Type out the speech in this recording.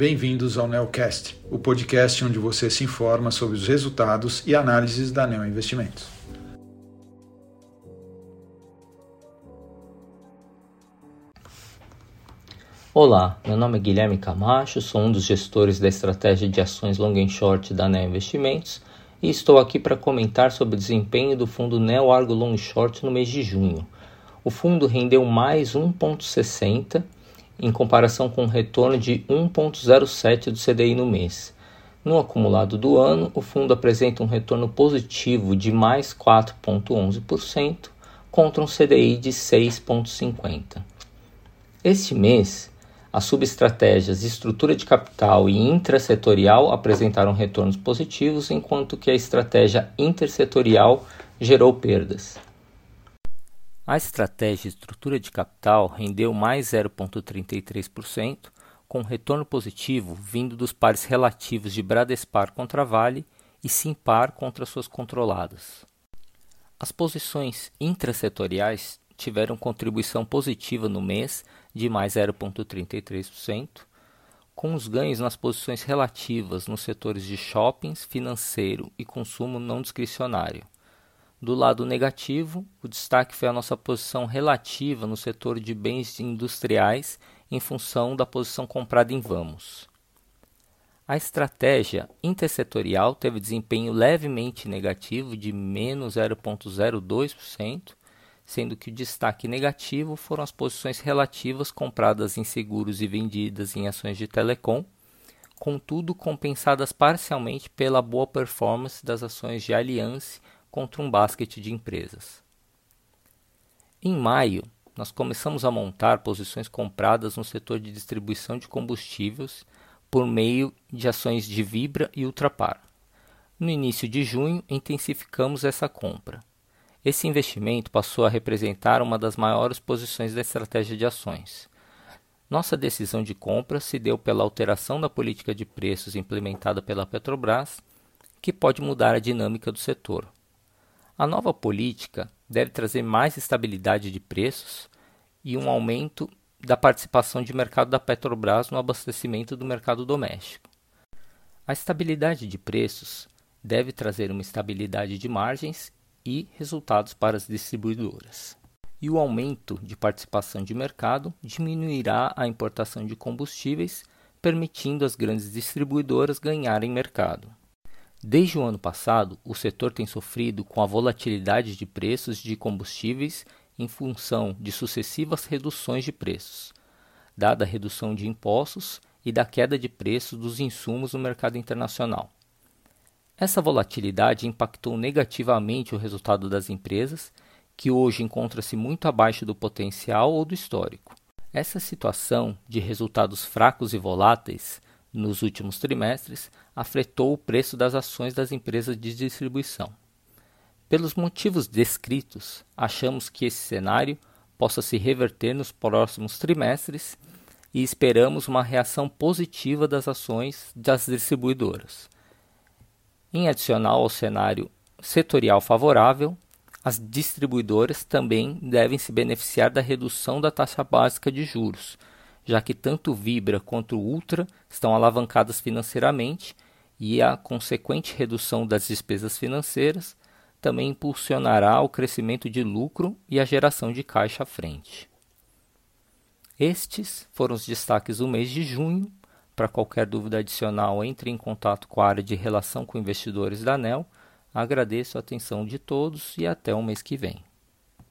bem-vindos ao Neocast, o podcast onde você se informa sobre os resultados e análises da Neo Investimentos. Olá, meu nome é Guilherme Camacho, sou um dos gestores da estratégia de ações long and short da Neo Investimentos e estou aqui para comentar sobre o desempenho do fundo Neo Argo Long Short no mês de junho. O fundo rendeu mais 1,60 em comparação com um retorno de 1,07 do CDI no mês. No acumulado do ano, o fundo apresenta um retorno positivo de mais 4,11% contra um CDI de 6,50. Este mês, as subestratégias estrutura de capital e intrasetorial apresentaram retornos positivos, enquanto que a estratégia intersetorial gerou perdas. A estratégia estrutura de capital rendeu mais 0,33%, com retorno positivo vindo dos pares relativos de Bradespar contra Vale e Simpar contra suas controladas. As posições intrasetoriais tiveram contribuição positiva no mês de mais 0,33%, com os ganhos nas posições relativas nos setores de shoppings, financeiro e consumo não discricionário do lado negativo, o destaque foi a nossa posição relativa no setor de bens industriais em função da posição comprada em Vamos. A estratégia intersetorial teve desempenho levemente negativo de menos 0,02%, sendo que o destaque negativo foram as posições relativas compradas em seguros e vendidas em ações de telecom, contudo compensadas parcialmente pela boa performance das ações de Allianz contra um basquete de empresas. Em maio, nós começamos a montar posições compradas no setor de distribuição de combustíveis por meio de ações de Vibra e Ultrapar. No início de junho, intensificamos essa compra. Esse investimento passou a representar uma das maiores posições da estratégia de ações. Nossa decisão de compra se deu pela alteração da política de preços implementada pela Petrobras, que pode mudar a dinâmica do setor. A nova política deve trazer mais estabilidade de preços e um aumento da participação de mercado da Petrobras no abastecimento do mercado doméstico. A estabilidade de preços deve trazer uma estabilidade de margens e resultados para as distribuidoras. E o aumento de participação de mercado diminuirá a importação de combustíveis, permitindo às grandes distribuidoras ganharem mercado. Desde o ano passado, o setor tem sofrido com a volatilidade de preços de combustíveis em função de sucessivas reduções de preços, dada a redução de impostos e da queda de preços dos insumos no mercado internacional. Essa volatilidade impactou negativamente o resultado das empresas, que hoje encontra-se muito abaixo do potencial ou do histórico. Essa situação de resultados fracos e voláteis nos últimos trimestres afetou o preço das ações das empresas de distribuição. Pelos motivos descritos, achamos que esse cenário possa se reverter nos próximos trimestres e esperamos uma reação positiva das ações das distribuidoras. Em adicional ao cenário setorial favorável, as distribuidoras também devem se beneficiar da redução da taxa básica de juros, já que tanto Vibra quanto Ultra estão alavancadas financeiramente e a consequente redução das despesas financeiras também impulsionará o crescimento de lucro e a geração de caixa à frente. Estes foram os destaques do mês de junho. Para qualquer dúvida adicional, entre em contato com a área de relação com investidores da ANEL. Agradeço a atenção de todos e até o mês que vem.